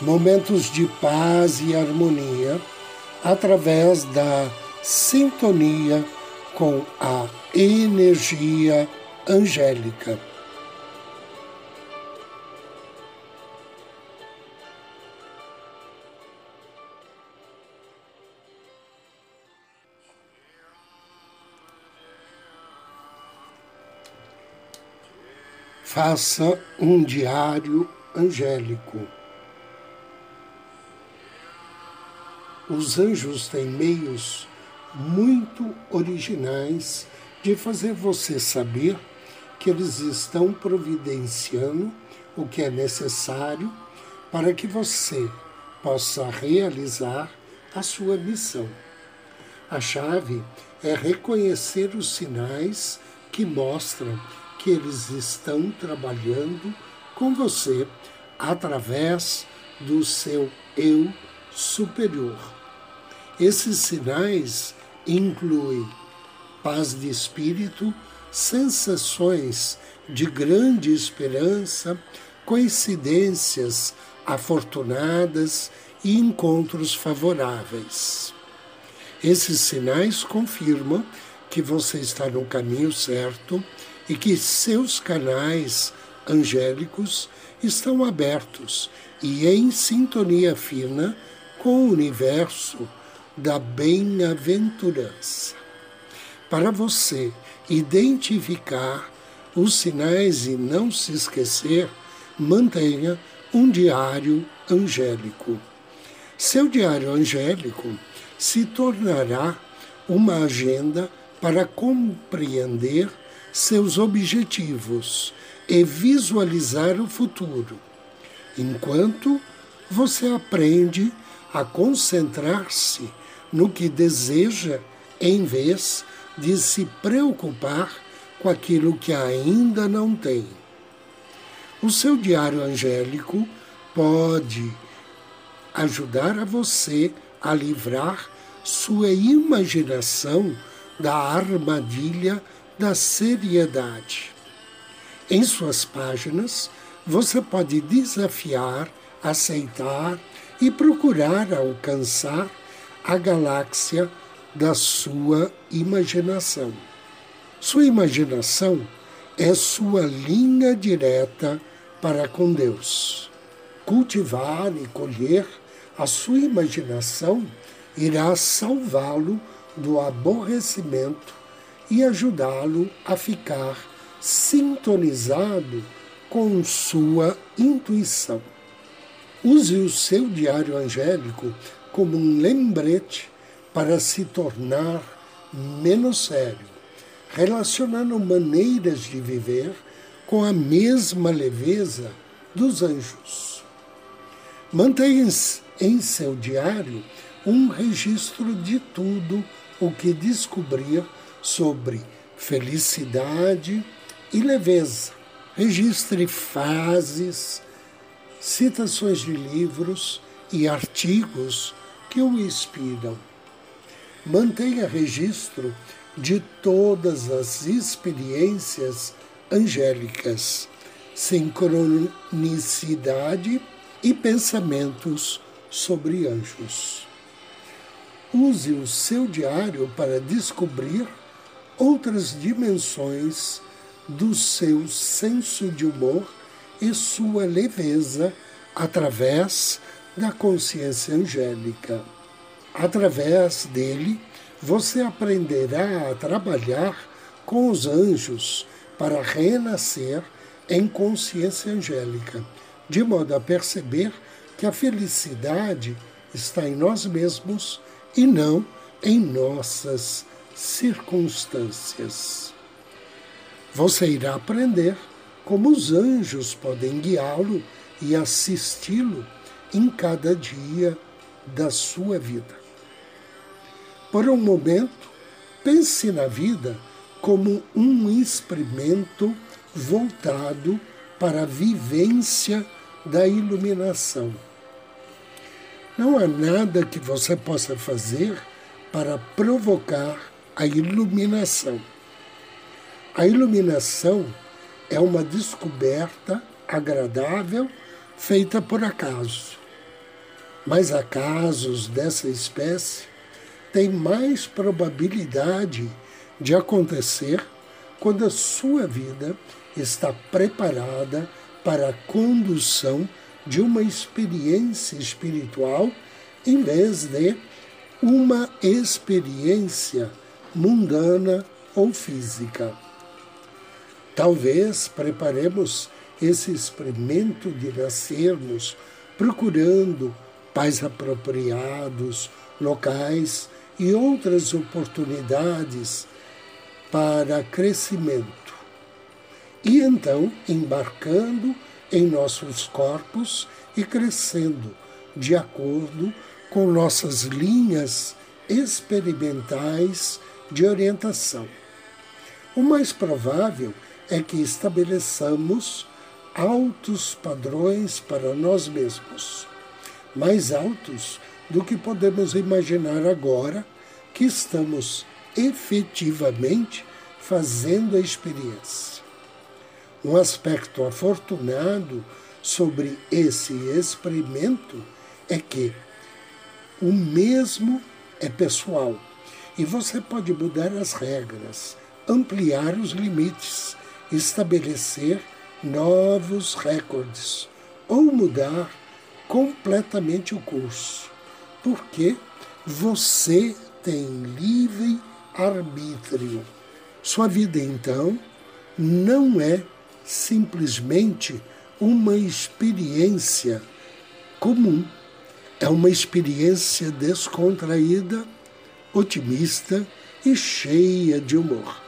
momentos de paz e harmonia através da sintonia com a energia angélica. Faça um diário angélico. Os anjos têm meios muito originais de fazer você saber que eles estão providenciando o que é necessário para que você possa realizar a sua missão. A chave é reconhecer os sinais que mostram que eles estão trabalhando com você através do seu eu superior. Esses sinais incluem paz de espírito, sensações de grande esperança, coincidências afortunadas e encontros favoráveis. Esses sinais confirmam que você está no caminho certo e que seus canais angélicos estão abertos e em sintonia fina com o universo da bem-aventurança. Para você identificar os sinais e não se esquecer, mantenha um diário angélico. Seu diário angélico se tornará uma agenda para compreender seus objetivos e visualizar o futuro, enquanto você aprende a concentrar-se no que deseja em vez de se preocupar com aquilo que ainda não tem. O seu diário angélico pode ajudar a você a livrar sua imaginação da armadilha da seriedade. Em suas páginas, você pode desafiar, aceitar e procurar alcançar a galáxia da sua imaginação. Sua imaginação é sua linha direta para com Deus. Cultivar e colher a sua imaginação irá salvá-lo do aborrecimento e ajudá-lo a ficar sintonizado com sua intuição. Use o seu diário angélico como um lembrete para se tornar menos sério, relacionando maneiras de viver com a mesma leveza dos anjos. Mantenha em seu diário um registro de tudo o que descobrir sobre felicidade e leveza. Registre fases, citações de livros e artigos que o inspiram. Mantenha registro de todas as experiências angélicas, sincronicidade e pensamentos sobre anjos. Use o seu diário para descobrir outras dimensões do seu senso de humor e sua leveza através da consciência angélica. Através dele, você aprenderá a trabalhar com os anjos para renascer em consciência angélica, de modo a perceber que a felicidade está em nós mesmos e não em nossas circunstâncias. Você irá aprender como os anjos podem guiá-lo e assisti-lo em cada dia da sua vida. Por um momento, pense na vida como um experimento voltado para a vivência da iluminação. Não há nada que você possa fazer para provocar a iluminação. A iluminação é uma descoberta agradável feita por acaso. Mas acasos dessa espécie têm mais probabilidade de acontecer quando a sua vida está preparada para a condução de uma experiência espiritual em vez de uma experiência mundana ou física. Talvez preparemos esse experimento de nascermos procurando pais apropriados, locais e outras oportunidades para crescimento. E então embarcando em nossos corpos e crescendo de acordo com nossas linhas experimentais de orientação. O mais provável é que estabeleçamos altos padrões para nós mesmos, mais altos do que podemos imaginar agora que estamos efetivamente fazendo a experiência. Um aspecto afortunado sobre esse experimento é que o mesmo é pessoal e você pode mudar as regras, ampliar os limites, estabelecer novos recordes ou mudar completamente o curso, porque você tem livre arbítrio. Sua vida, então, não é simplesmente uma experiência comum. É uma experiência descontraída, otimista e cheia de humor.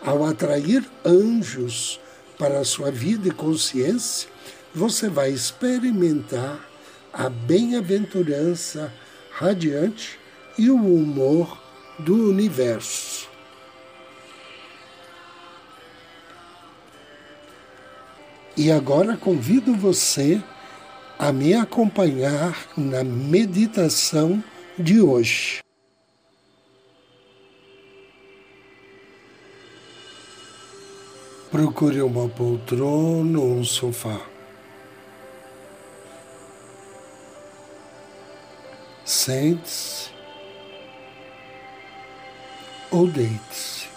Ao atrair anjos para a sua vida e consciência, você vai experimentar a bem-aventurança radiante e o humor do universo. E agora convido você a me acompanhar na meditação de hoje. Procure uma poltrona ou um sofá. Sente-se ou deite-se.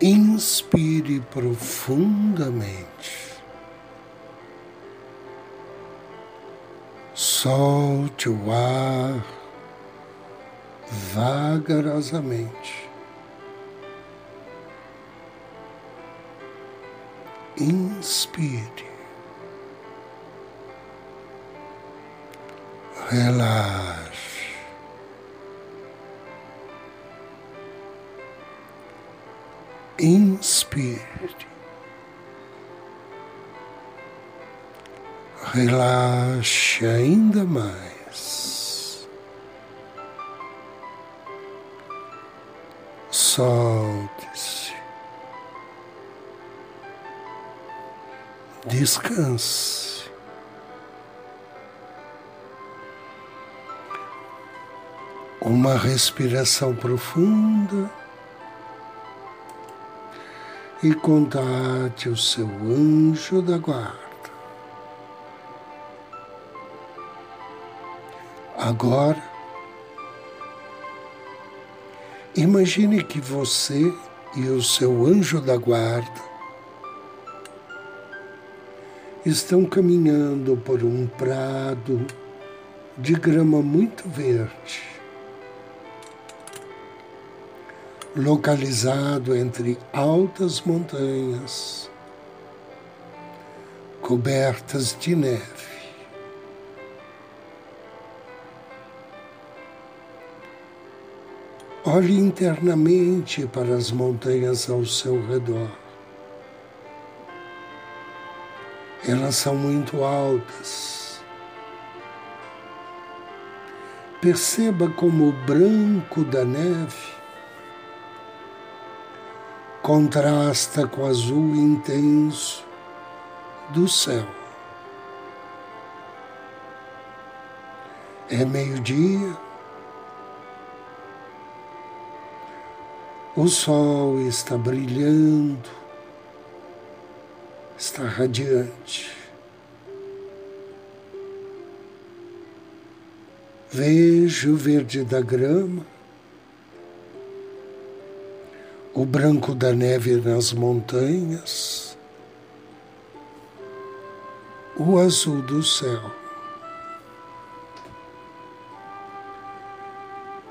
Inspire profundamente. Solte o ar vagarosamente. Inspire. Relaxe. Inspire. Relaxe ainda mais. solte-se. Descanse. Uma respiração profunda e contate o seu anjo da guarda. Agora, Imagine que você e o seu anjo da guarda estão caminhando por um prado de grama muito verde, localizado entre altas montanhas cobertas de neve. Olhe internamente para as montanhas ao seu redor. Elas são muito altas. Perceba como o branco da neve contrasta com o azul intenso do céu. É meio-dia, o sol está brilhando, está radiante. Vejo o verde da grama, o branco da neve nas montanhas, o azul do céu.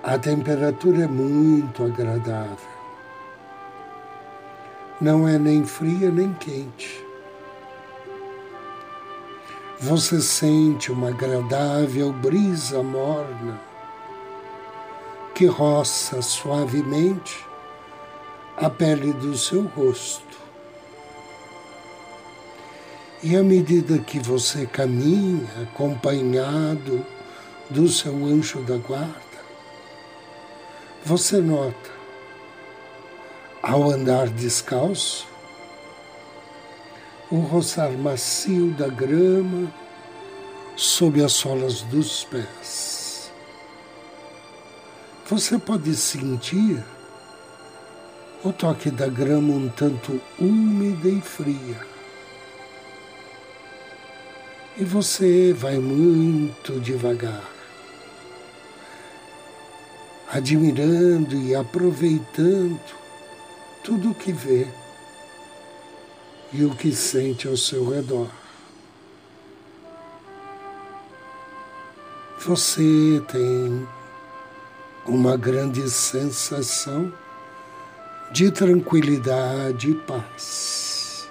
A temperatura é muito agradável. Não é nem fria nem quente. Você sente uma agradável brisa morna que roça suavemente a pele do seu rosto. E à medida que você caminha acompanhado do seu anjo da guarda, você nota, ao andar descalço, o roçar macio da grama sob as solas dos pés. Você pode sentir o toque da grama um tanto úmida e fria. E você vai muito devagar, admirando e aproveitando tudo o que vê e o que sente ao seu redor. Você tem uma grande sensação de tranquilidade e paz.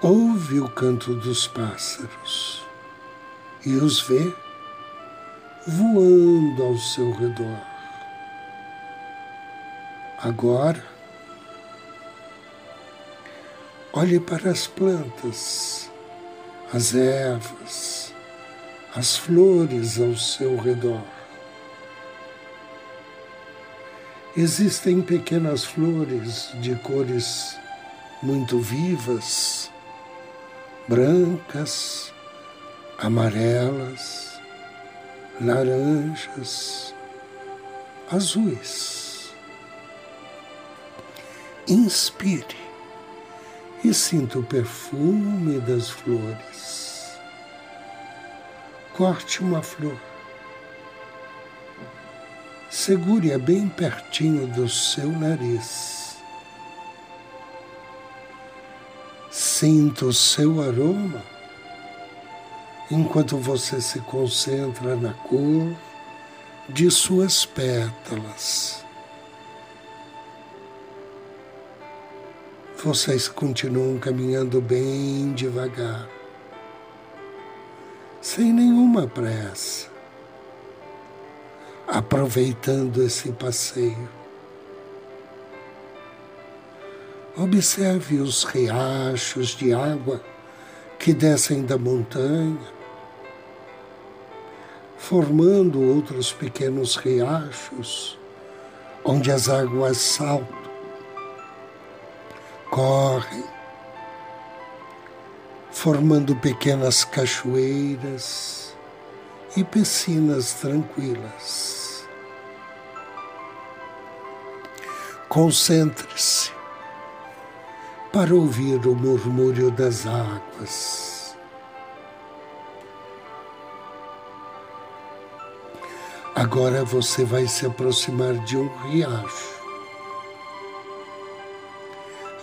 Ouve o canto dos pássaros e os vê voando ao seu redor. Agora, olhe para as plantas, as ervas, as flores ao seu redor. Existem pequenas flores de cores muito vivas, brancas, amarelas, laranjas, azuis. Inspire e sinta o perfume das flores. Corte uma flor segure-a bem pertinho do seu nariz. Sinta o seu aroma enquanto você se concentra na cor de suas pétalas. Vocês continuam caminhando bem devagar, sem nenhuma pressa aproveitando esse passeio. Observe os riachos de água que descem da montanha, formando outros pequenos riachos onde as águas saltam, correm, formando pequenas cachoeiras e piscinas tranquilas. Concentre-se para ouvir o murmúrio das águas. Agora você vai se aproximar de um riacho.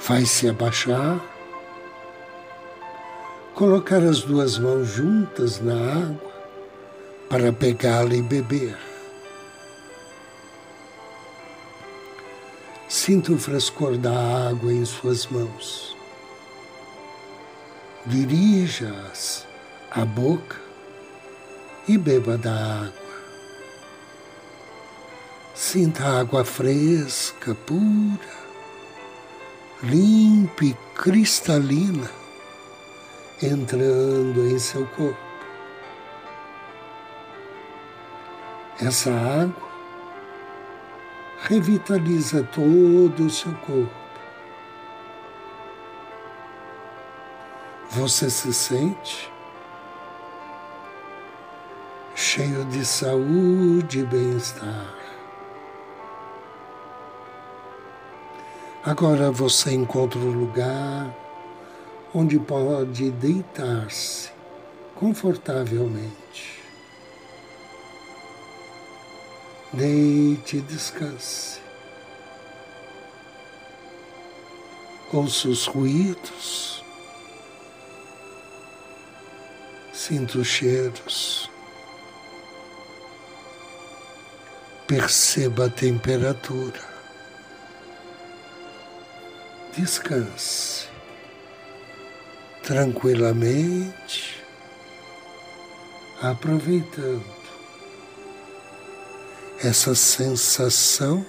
Vai se abaixar, colocar as duas mãos juntas na água para pegá-la e beber. Sinta o frescor da água em suas mãos. Dirija-as à boca e beba da água. Sinta a água fresca, pura, limpa e cristalina entrando em seu corpo. Essa água revitaliza todo o seu corpo. Você se sente cheio de saúde e bem-estar. Agora você encontra um lugar onde pode deitar-se confortavelmente. Deite e descanse. Ouça os ruídos, sinta os cheiros, perceba a temperatura. Descanse tranquilamente, aproveitando essa sensação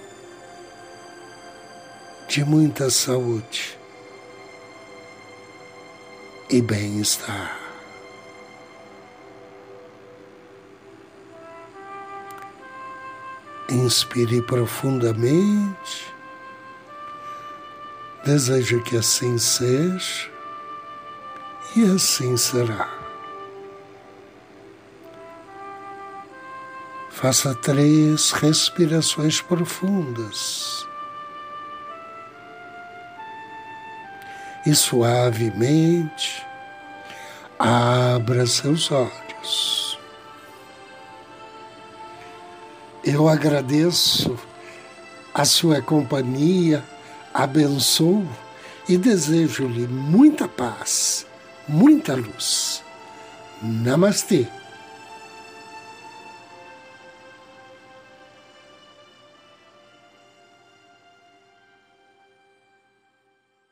de muita saúde e bem-estar. Inspire profundamente. Desejo que assim seja e assim será. Faça três respirações profundas. E suavemente abra seus olhos. Eu agradeço a sua companhia, abençoo e desejo-lhe muita paz muita luz. Namastê.